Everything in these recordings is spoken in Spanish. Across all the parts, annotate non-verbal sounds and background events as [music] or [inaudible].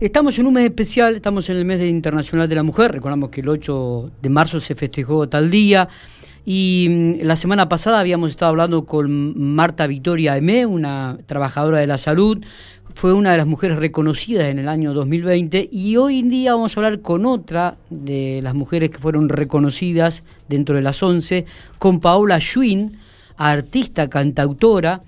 Estamos en un mes especial, estamos en el mes internacional de la mujer, recordamos que el 8 de marzo se festejó tal día. Y mm, la semana pasada habíamos estado hablando con Marta Victoria Emé, una trabajadora de la salud, fue una de las mujeres reconocidas en el año 2020 y hoy en día vamos a hablar con otra de las mujeres que fueron reconocidas dentro de las 11, con Paola Schwinn, artista, cantautora,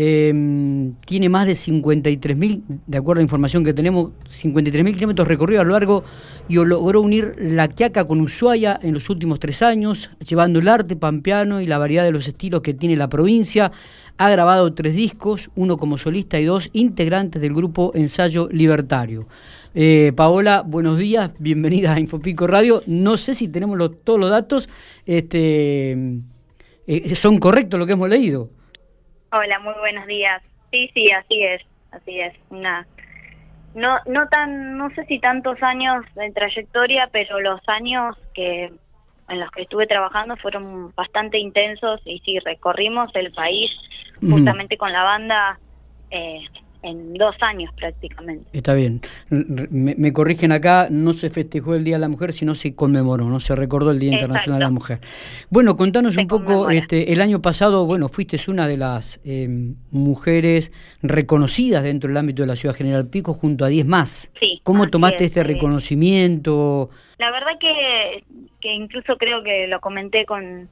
eh, tiene más de 53.000, de acuerdo a la información que tenemos, 53.000 kilómetros recorridos a lo largo y logró unir La Quiaca con Ushuaia en los últimos tres años, llevando el arte pampeano y la variedad de los estilos que tiene la provincia. Ha grabado tres discos, uno como solista y dos integrantes del grupo Ensayo Libertario. Eh, Paola, buenos días, bienvenida a Infopico Radio. No sé si tenemos todos los datos, este, eh, son correctos lo que hemos leído. Hola, muy buenos días. Sí, sí, así es, así es. Una no no tan no sé si tantos años de trayectoria, pero los años que en los que estuve trabajando fueron bastante intensos y sí recorrimos el país justamente con la banda eh, en dos años prácticamente. Está bien. Me, corrigen acá, no se festejó el Día de la Mujer, sino se conmemoró, no se recordó el Día Internacional de la Mujer. Bueno, contanos un poco, este, el año pasado, bueno, fuiste una de las em, mujeres reconocidas dentro del ámbito de la Ciudad General Pico junto a 10 más. Sí, ¿Cómo tomaste este reconocimiento? La verdad que, que incluso creo que lo comenté con,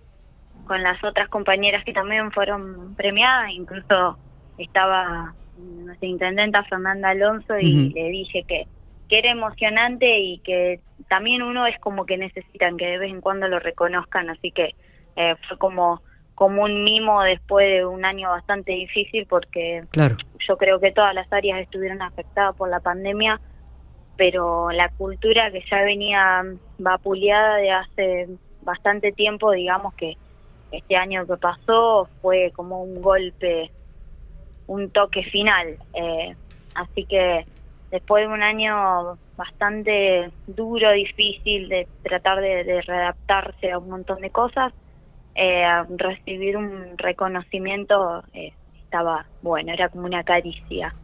con las otras compañeras que también fueron premiadas, incluso estaba nuestra intendenta Fernanda Alonso y le dije que, que era emocionante y que también uno es como que necesitan que de vez en cuando lo reconozcan, así que eh, fue como como un mimo después de un año bastante difícil porque claro. yo creo que todas las áreas estuvieron afectadas por la pandemia, pero la cultura que ya venía vapuleada de hace bastante tiempo, digamos que este año que pasó fue como un golpe un toque final. Eh, así que después de un año bastante duro, difícil de tratar de, readaptarse a un montón de cosas, eh, recibir un reconocimiento eh, estaba bueno, era como una caricia.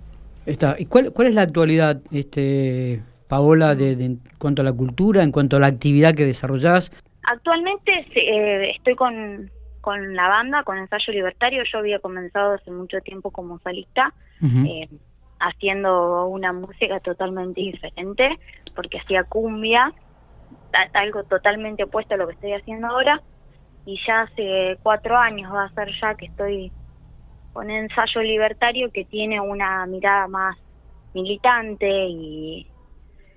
Está. ¿Y cuál, cuál es la actualidad, este, Paola, de, en cuanto a la cultura, en cuanto a la actividad que desarrollás? Actualmente estoy con con la banda, con Ensayo Libertario. Yo había comenzado hace mucho tiempo como solista, eh, haciendo una música totalmente diferente, porque hacía cumbia, algo totalmente opuesto a lo que estoy haciendo ahora. Y ya hace cuatro años va a ser ya que estoy con Ensayo Libertario, que tiene una mirada más militante y,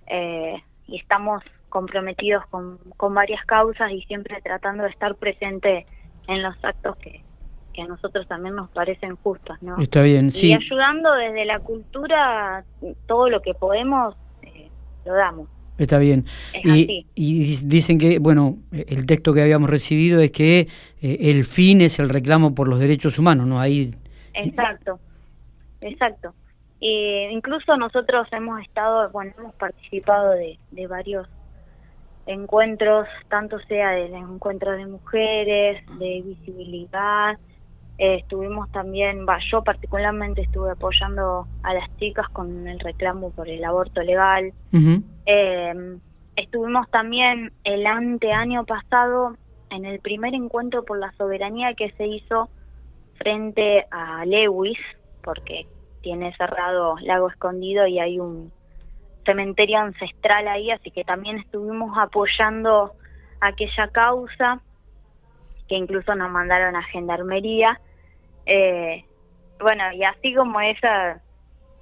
eh, y estamos comprometidos con, con varias causas y siempre tratando de estar presente en los actos que, que a nosotros también nos parecen justos, ¿no? Está bien, sí. Y ayudando desde la cultura, todo lo que podemos, eh, lo damos. Está bien. y, y, dicen que, bueno, el texto que habíamos recibido es que eh, el fin es el reclamo por los derechos humanos, ¿no? Ahí. Exacto, exacto. Eh, incluso nosotros hemos estado, bueno, hemos participado de, de varios encuentros, tanto sea de encuentros de mujeres, de visibilidad. Eh, estuvimos también, yo particularmente estuve apoyando a las chicas con el reclamo por el aborto legal. Em, estuvimos también el anteaño pasado en el primer encuentro por la soberanía que se hizo frente a Lewis, porque tiene cerrado Lago Escondido y hay un cementerio ancestral ahí, así que también estuvimos apoyando aquella causa, que incluso nos mandaron a Gendarmería. Eh, bueno, y así como esa,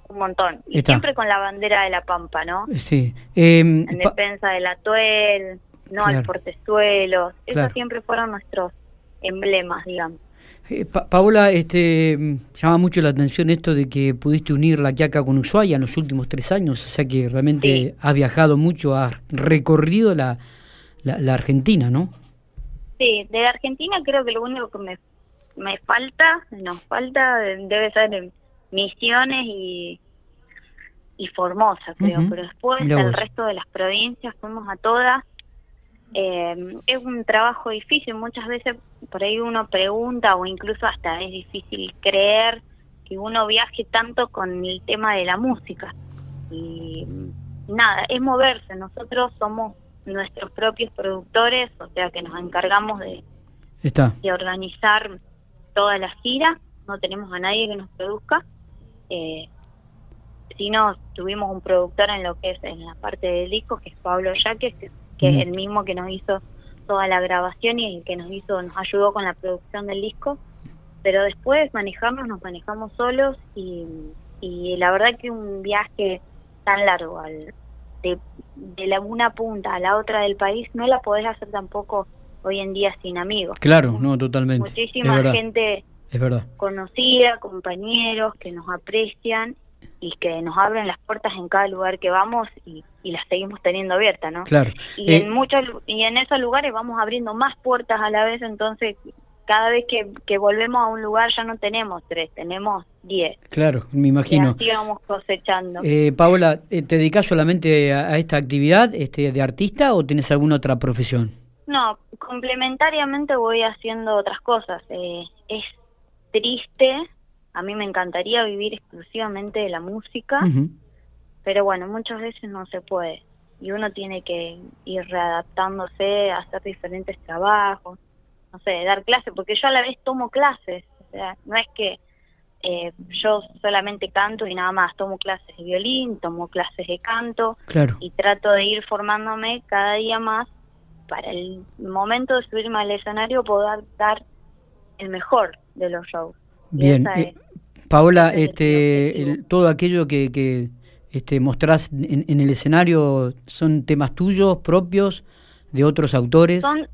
un montón. Y siempre con la bandera de la Pampa, ¿no? Sí. Em, en defensa del atuel, no al portezuelo. Esos siempre fueron nuestros emblemas, digamos. Eh, Paola, este, llama mucho la atención esto de que pudiste unir la Quiaca con Ushuaia en los últimos tres años, o sea que realmente has viajado mucho, has recorrido la, la, Argentina, ¿no? Sí, de Argentina creo que lo único que me, me falta, nos falta, debe ser Misiones y, y Formosa, creo, pero después el resto de las provincias fuimos a todas eh, es un trabajo difícil, muchas veces por ahí uno pregunta o incluso hasta es difícil creer que uno viaje tanto con el tema de la música. y nada, es moverse. Nosotros somos nuestros propios productores, o sea que nos encargamos de, de organizar toda la gira, no tenemos a nadie que nos produzca. Eh, si no, tuvimos un productor en lo que es en la parte del disco, que es Pablo Yaques, que, es el mismo que nos hizo toda la grabación y el que nos hizo, nos ayudó con la producción del disco. Pero después manejarnos, nos manejamos solos y, y la verdad que un viaje tan largo al, de, de la una punta a la otra del país no la podés hacer tampoco hoy en día sin amigos. Claro, no, totalmente. Muchísima gente es verdad. conocida, compañeros que nos aprecian y que nos abren las puertas en cada lugar que vamos y, las seguimos teniendo abiertas, ¿no? Claro. Y en eh, muchos y en esos lugares vamos abriendo más puertas a la vez, entonces cada vez que, que volvemos a un lugar ya no tenemos tres, tenemos diez. Claro, me imagino. Y así vamos cosechando. Eh, Paola, eh, ¿te dedicas solamente a, esta actividad este, de artista o tienes alguna otra profesión? No, complementariamente voy haciendo otras cosas. Eh, es triste, a mí me encantaría vivir exclusivamente de la música, pero bueno, muchas veces no se puede. Y uno tiene que ir readaptándose, a hacer diferentes trabajos, no sé, dar clases, porque yo a la vez tomo clases, o sea, no es que eh, yo solamente canto y nada más, tomo clases de violín, tomo clases de canto y trato de ir formándome cada día más. Para el momento de subirme al escenario poder dar el mejor de los shows. Bien, eh, Paola, este, todo aquello que, que este, mostrás en, el escenario son temas tuyos, propios, de otros autores. Son,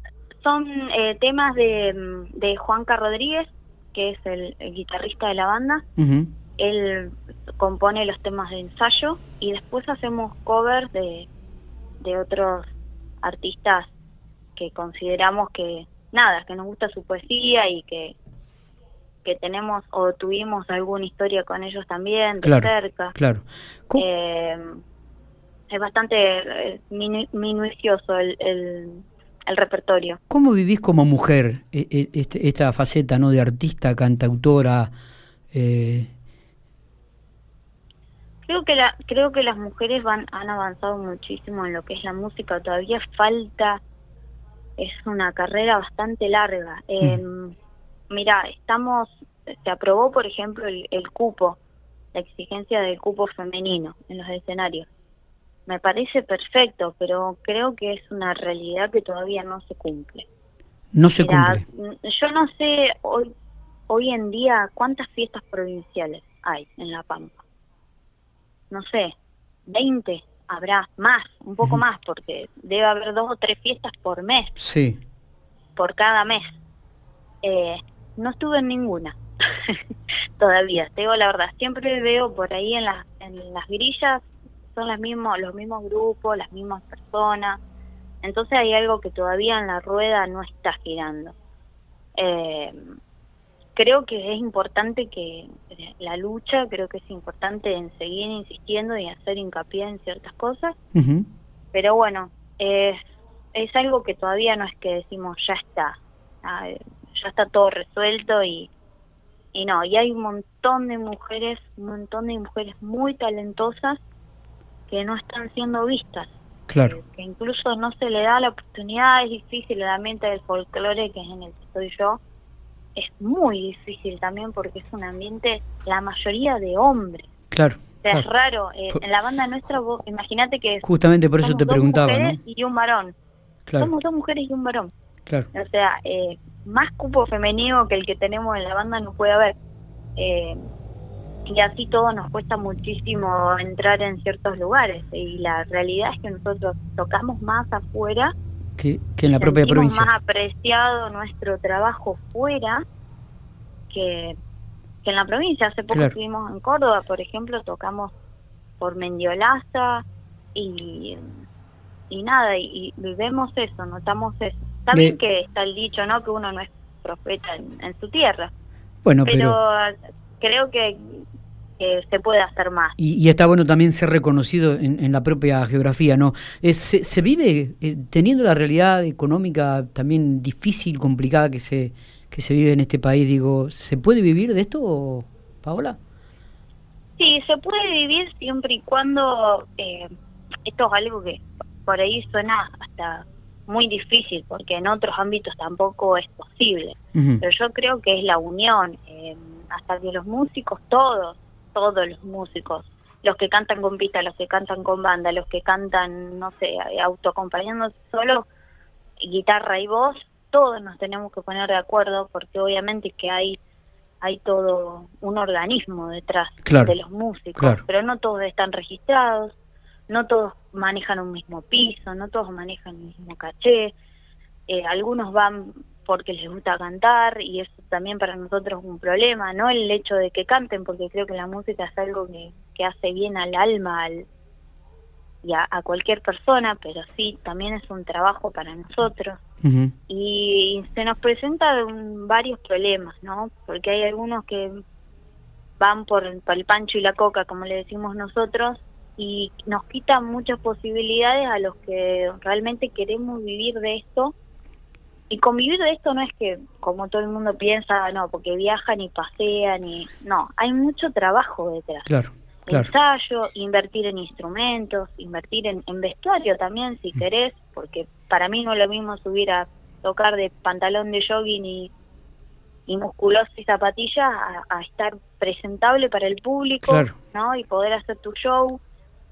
son eh, temas de, de Juanca Rodríguez, que es el, guitarrista de la banda. Él compone los temas de ensayo y después hacemos covers de, de otros artistas que consideramos que nada, que nos gusta su poesía y que que tenemos o tuvimos alguna historia con ellos también de cerca. Claro. Eh, es bastante eh, minucioso el, el, repertorio. ¿Cómo vivís como mujer e, e, este, esta faceta no de artista, cantautora? Eh? Creo que la, creo que las mujeres van han avanzado muchísimo en lo que es la música. Todavía falta es una carrera bastante larga. Eh, Mira, estamos, se aprobó, por ejemplo, el, cupo, la exigencia del cupo femenino en los escenarios. Me parece perfecto, pero creo que es una realidad que todavía no se cumple. No se cumple. Yo no sé hoy, hoy en día cuántas fiestas provinciales hay en La Pampa. No sé, 20, habrá más, un poco más, porque debe haber dos o tres fiestas por mes. Sí. Por cada mes. Eh, no estuve en ninguna [laughs] todavía, te digo la verdad. Siempre veo por ahí en las, en las grillas, son las mismos, los mismos grupos, las mismas personas. Entonces hay algo que todavía en la rueda no está girando. Eh, creo que es importante que la lucha, creo que es importante en seguir insistiendo y hacer hincapié en ciertas cosas, pero bueno, es, es algo que todavía no es que decimos ya está, ah, ya está todo resuelto y, y no, y hay un montón de mujeres, un montón de mujeres muy talentosas que no están siendo vistas. Claro. Que, incluso no se le da la oportunidad, es difícil el ambiente del folclore, que es en el que estoy yo, es muy difícil también porque es un ambiente, la mayoría de hombres. Claro. es raro. Eh, en la banda nuestra, imagínate que. Justamente por eso te preguntaba. Dos mujeres y un varón. Somos dos mujeres y un varón. Claro. O sea, eh, más cupo femenino que el que tenemos en la banda no puede haber. Eh, y así todo nos cuesta muchísimo entrar en ciertos lugares. Y la realidad es que nosotros tocamos más afuera que, en la propia provincia. más apreciado nuestro trabajo fuera que, en la provincia. Hace poco estuvimos en Córdoba, por ejemplo, tocamos por Mendiolaza y, y nada, y, vemos eso, notamos eso. También que está el dicho, ¿no? Que uno no es profeta en, su tierra. Bueno, pero, creo que, se puede hacer más. Y, está bueno también ser reconocido en, la propia geografía, ¿no? Eh, se, se, vive eh, teniendo la realidad económica también difícil, complicada que se, que se vive en este país, digo, ¿se puede vivir de esto, Paola? Sí, se puede vivir siempre y cuando eh, esto es algo que por ahí suena hasta muy difícil porque en otros ámbitos tampoco es posible. Pero yo creo que es la unión, eh, hasta que los músicos, todos, todos los músicos, los que cantan con pista, los que cantan con banda, los que cantan, no sé, autoacompañándose solo, guitarra y voz, todos nos tenemos que poner de acuerdo porque obviamente que hay hay todo un organismo detrás de los músicos, pero no todos están registrados, no todos manejan un mismo piso, no todos manejan el mismo caché, eh, algunos van porque les gusta cantar y eso también para nosotros es un problema, no el hecho de que canten, porque creo que la música es algo que, que hace bien al alma al, y a, cualquier persona, pero sí, también es un trabajo para nosotros. Y se nos presentan varios problemas, ¿no? Porque hay algunos que van por, el pancho y la coca, como le decimos nosotros, y nos quitan muchas posibilidades a los que realmente queremos vivir de esto. Y convivir de esto no es que, como todo el mundo piensa, no, porque viajan y pasean y... No, hay mucho trabajo detrás. Claro ensayo, invertir en instrumentos, invertir en, vestuario también si querés, porque para mí no es lo mismo subir a tocar de pantalón de jogging y, y musculoso y zapatillas a, estar presentable para el público, ¿no? Y poder hacer tu show,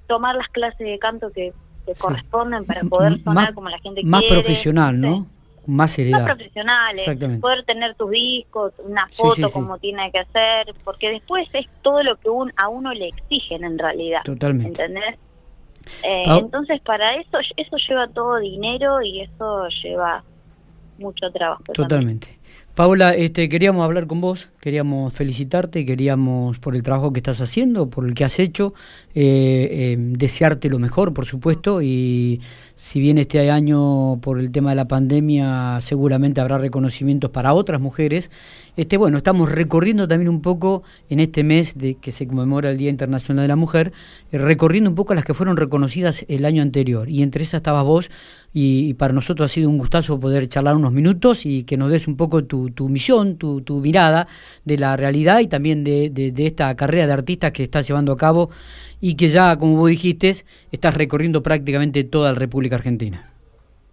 tomar las clases de canto que, te corresponden para poder sonar como la gente quiere. Más profesional, ¿no? más seriedad. Más profesionales, poder tener tus discos, una foto como tiene que ser, porque después es todo lo que un, a uno le exigen en realidad. Totalmente. ¿Entendés? Eh, entonces para eso eso lleva todo dinero y eso lleva mucho trabajo. Totalmente. Paola, este, queríamos hablar con vos, queríamos felicitarte, queríamos por el trabajo que estás haciendo, por el que has hecho, eh, eh, desearte lo mejor, por supuesto, y si bien este año por el tema de la pandemia seguramente habrá reconocimientos para otras mujeres, este, bueno, estamos recorriendo también un poco en este mes de que se conmemora el Día Internacional de la Mujer, eh, recorriendo un poco las que fueron reconocidas el año anterior, y entre esas estabas vos, y, para nosotros ha sido un gustazo poder charlar unos minutos y que nos des un poco tu, tu misión, tu, tu mirada de la realidad y también de, de esta carrera de artistas que estás llevando a cabo y que ya, como vos dijiste, estás recorriendo prácticamente toda la República Argentina.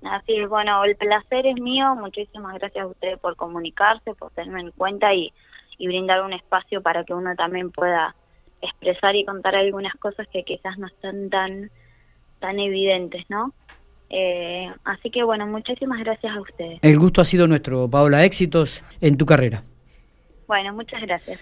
Así es, bueno, el placer es mío, muchísimas gracias a ustedes por comunicarse, por tenerme en cuenta y, brindar un espacio para que uno también pueda expresar y contar algunas cosas que quizás no están tan, tan evidentes, ¿no? Eh, así que bueno, muchísimas gracias a ustedes. El gusto ha sido nuestro, Paola, éxitos en tu carrera. Bueno, muchas gracias.